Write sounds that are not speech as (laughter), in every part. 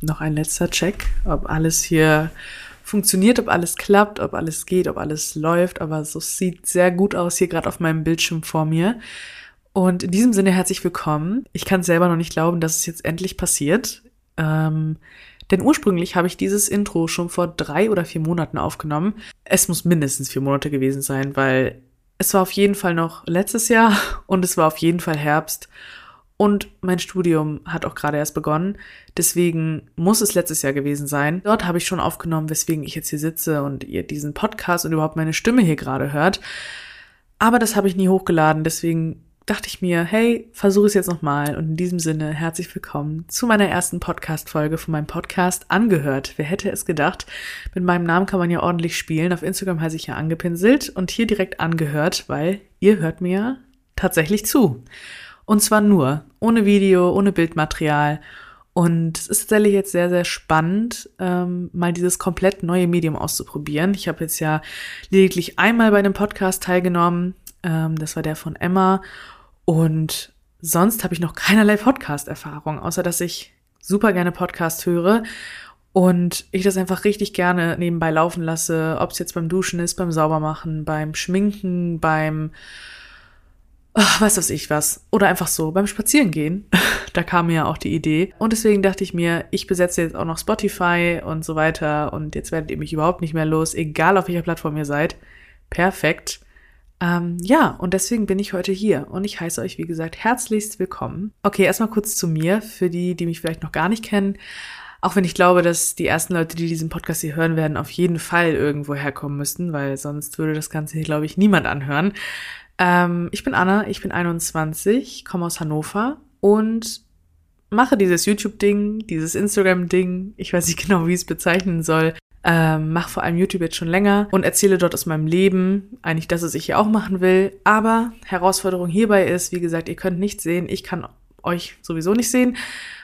noch ein letzter Check, ob alles hier funktioniert, ob alles klappt, ob alles geht, ob alles läuft. Aber so sieht sehr gut aus hier gerade auf meinem Bildschirm vor mir. Und in diesem Sinne herzlich willkommen. Ich kann selber noch nicht glauben, dass es jetzt endlich passiert. Ähm, denn ursprünglich habe ich dieses Intro schon vor drei oder vier Monaten aufgenommen. Es muss mindestens vier Monate gewesen sein, weil es war auf jeden Fall noch letztes Jahr (laughs) und es war auf jeden Fall Herbst. Und mein Studium hat auch gerade erst begonnen. Deswegen muss es letztes Jahr gewesen sein. Dort habe ich schon aufgenommen, weswegen ich jetzt hier sitze und ihr diesen Podcast und überhaupt meine Stimme hier gerade hört. Aber das habe ich nie hochgeladen. Deswegen dachte ich mir, hey, versuche es jetzt nochmal. Und in diesem Sinne, herzlich willkommen zu meiner ersten Podcast-Folge von meinem Podcast Angehört. Wer hätte es gedacht? Mit meinem Namen kann man ja ordentlich spielen. Auf Instagram heiße ich ja angepinselt und hier direkt angehört, weil ihr hört mir tatsächlich zu. Und zwar nur, ohne Video, ohne Bildmaterial. Und es ist tatsächlich jetzt sehr, sehr spannend, ähm, mal dieses komplett neue Medium auszuprobieren. Ich habe jetzt ja lediglich einmal bei einem Podcast teilgenommen. Ähm, das war der von Emma. Und sonst habe ich noch keinerlei Podcast-Erfahrung, außer dass ich super gerne Podcast höre und ich das einfach richtig gerne nebenbei laufen lasse, ob es jetzt beim Duschen ist, beim Saubermachen, beim Schminken, beim ach, was weiß ich was. Oder einfach so beim Spazierengehen. (laughs) da kam mir ja auch die Idee. Und deswegen dachte ich mir, ich besetze jetzt auch noch Spotify und so weiter. Und jetzt werdet ihr mich überhaupt nicht mehr los, egal auf welcher Plattform ihr seid. Perfekt. Ähm, ja, und deswegen bin ich heute hier. Und ich heiße euch, wie gesagt, herzlichst willkommen. Okay, erstmal kurz zu mir, für die, die mich vielleicht noch gar nicht kennen. Auch wenn ich glaube, dass die ersten Leute, die diesen Podcast hier hören werden, auf jeden Fall irgendwo herkommen müssten, weil sonst würde das Ganze hier, glaube ich, niemand anhören. Ähm, ich bin Anna, ich bin 21, komme aus Hannover und mache dieses YouTube-Ding, dieses Instagram-Ding, ich weiß nicht (laughs) genau, wie ich es bezeichnen soll, ähm, mache vor allem YouTube jetzt schon länger und erzähle dort aus meinem Leben, eigentlich das, was ich hier auch machen will. Aber Herausforderung hierbei ist, wie gesagt, ihr könnt nicht sehen, ich kann euch sowieso nicht sehen,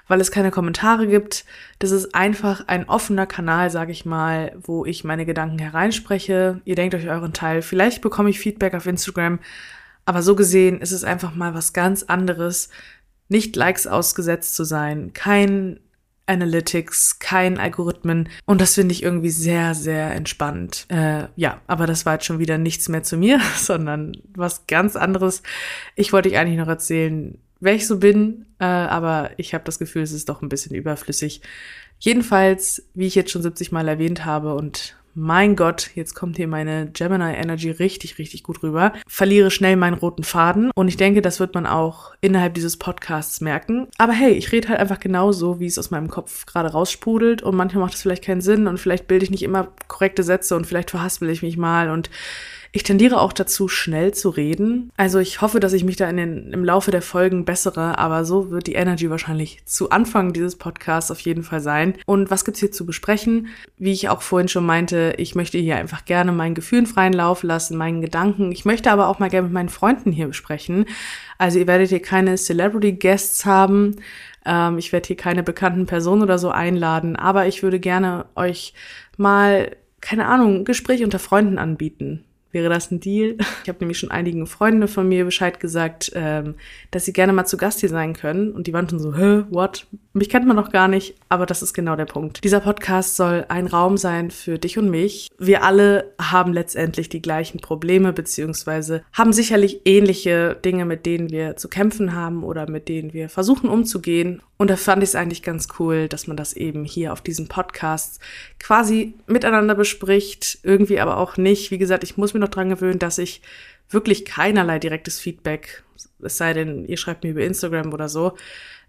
weil es keine Kommentare gibt. Das ist einfach ein offener Kanal, sage ich mal, wo ich meine Gedanken hereinspreche. Ihr denkt euch euren Teil. Vielleicht bekomme ich Feedback auf Instagram, aber so gesehen ist es einfach mal was ganz anderes, nicht Likes ausgesetzt zu sein, kein Analytics, kein Algorithmen und das finde ich irgendwie sehr, sehr entspannt. Äh, ja, aber das war jetzt schon wieder nichts mehr zu mir, (laughs) sondern was ganz anderes. Ich wollte euch eigentlich noch erzählen, wer ich so bin, äh, aber ich habe das Gefühl, es ist doch ein bisschen überflüssig. Jedenfalls, wie ich jetzt schon 70 Mal erwähnt habe und mein Gott, jetzt kommt hier meine Gemini Energy richtig, richtig gut rüber. Verliere schnell meinen roten Faden und ich denke, das wird man auch innerhalb dieses Podcasts merken. Aber hey, ich rede halt einfach genauso, wie es aus meinem Kopf gerade raussprudelt und manchmal macht es vielleicht keinen Sinn und vielleicht bilde ich nicht immer korrekte Sätze und vielleicht verhaspel ich mich mal und ich tendiere auch dazu, schnell zu reden. Also ich hoffe, dass ich mich da in den, im Laufe der Folgen bessere, aber so wird die Energy wahrscheinlich zu Anfang dieses Podcasts auf jeden Fall sein. Und was gibt's hier zu besprechen? Wie ich auch vorhin schon meinte, ich möchte hier einfach gerne meinen Gefühlen freien Lauf lassen, meinen Gedanken. Ich möchte aber auch mal gerne mit meinen Freunden hier besprechen. Also ihr werdet hier keine Celebrity Guests haben. Ähm, ich werde hier keine bekannten Personen oder so einladen, aber ich würde gerne euch mal keine Ahnung, Gespräch unter Freunden anbieten. Wäre das ein Deal? (laughs) Ich habe nämlich schon einigen Freunden von mir Bescheid gesagt, ähm, dass sie gerne mal zu Gast hier sein können. Und die waren schon so, hä, what? Mich kennt man noch gar nicht, aber das ist genau der Punkt. Dieser Podcast soll ein Raum sein für dich und mich. Wir alle haben letztendlich die gleichen Probleme, beziehungsweise haben sicherlich ähnliche Dinge, mit denen wir zu kämpfen haben oder mit denen wir versuchen umzugehen. Und da fand ich es eigentlich ganz cool, dass man das eben hier auf diesem Podcast quasi miteinander bespricht, irgendwie aber auch nicht. Wie gesagt, ich muss mir noch dran gewöhnen, dass ich wirklich keinerlei direktes Feedback, es sei denn, ihr schreibt mir über Instagram oder so,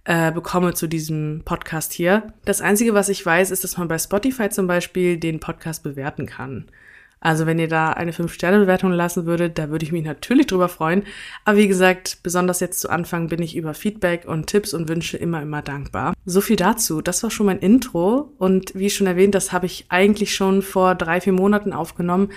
äh, bekomme zu diesem Podcast hier. Das Einzige, was ich weiß, ist, dass man bei Spotify zum Beispiel den Podcast bewerten kann. Also wenn ihr da eine 5-Sterne-Bewertung lassen würdet, da würde ich mich natürlich drüber freuen. Aber wie gesagt, besonders jetzt zu Anfang bin ich über Feedback und Tipps und Wünsche immer, immer dankbar. So viel dazu. Das war schon mein Intro. Und wie schon erwähnt, das habe ich eigentlich schon vor drei, vier Monaten aufgenommen.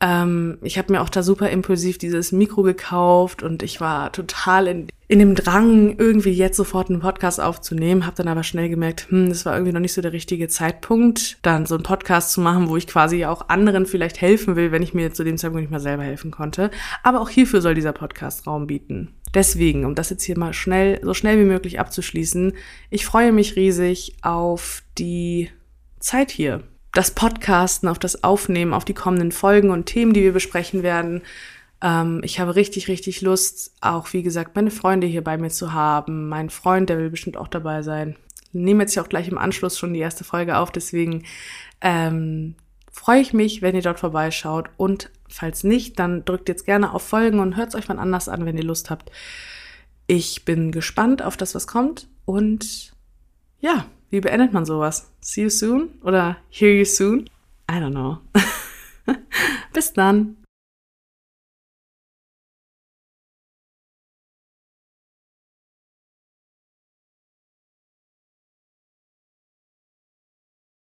Ähm, ich habe mir auch da super impulsiv dieses Mikro gekauft und ich war total in, in dem Drang, irgendwie jetzt sofort einen Podcast aufzunehmen, habe dann aber schnell gemerkt, hm, das war irgendwie noch nicht so der richtige Zeitpunkt, dann so einen Podcast zu machen, wo ich quasi auch anderen vielleicht helfen will, wenn ich mir zu dem Zeitpunkt nicht mal selber helfen konnte. Aber auch hierfür soll dieser Podcast Raum bieten. Deswegen, um das jetzt hier mal schnell, so schnell wie möglich abzuschließen, ich freue mich riesig auf die Zeit hier das Podcasten, auf das Aufnehmen, auf die kommenden Folgen und Themen, die wir besprechen werden. Ähm, ich habe richtig, richtig Lust, auch wie gesagt, meine Freunde hier bei mir zu haben. Mein Freund, der will bestimmt auch dabei sein. Wir nehmen jetzt ja auch gleich im Anschluss schon die erste Folge auf, deswegen ähm, freue ich mich, wenn ihr dort vorbeischaut. Und falls nicht, dann drückt jetzt gerne auf Folgen und hört es euch mal anders an, wenn ihr Lust habt. Ich bin gespannt auf das, was kommt. Und ja, wie beendet man sowas? See you soon oder hear you soon? I don't know. (laughs) Bis dann.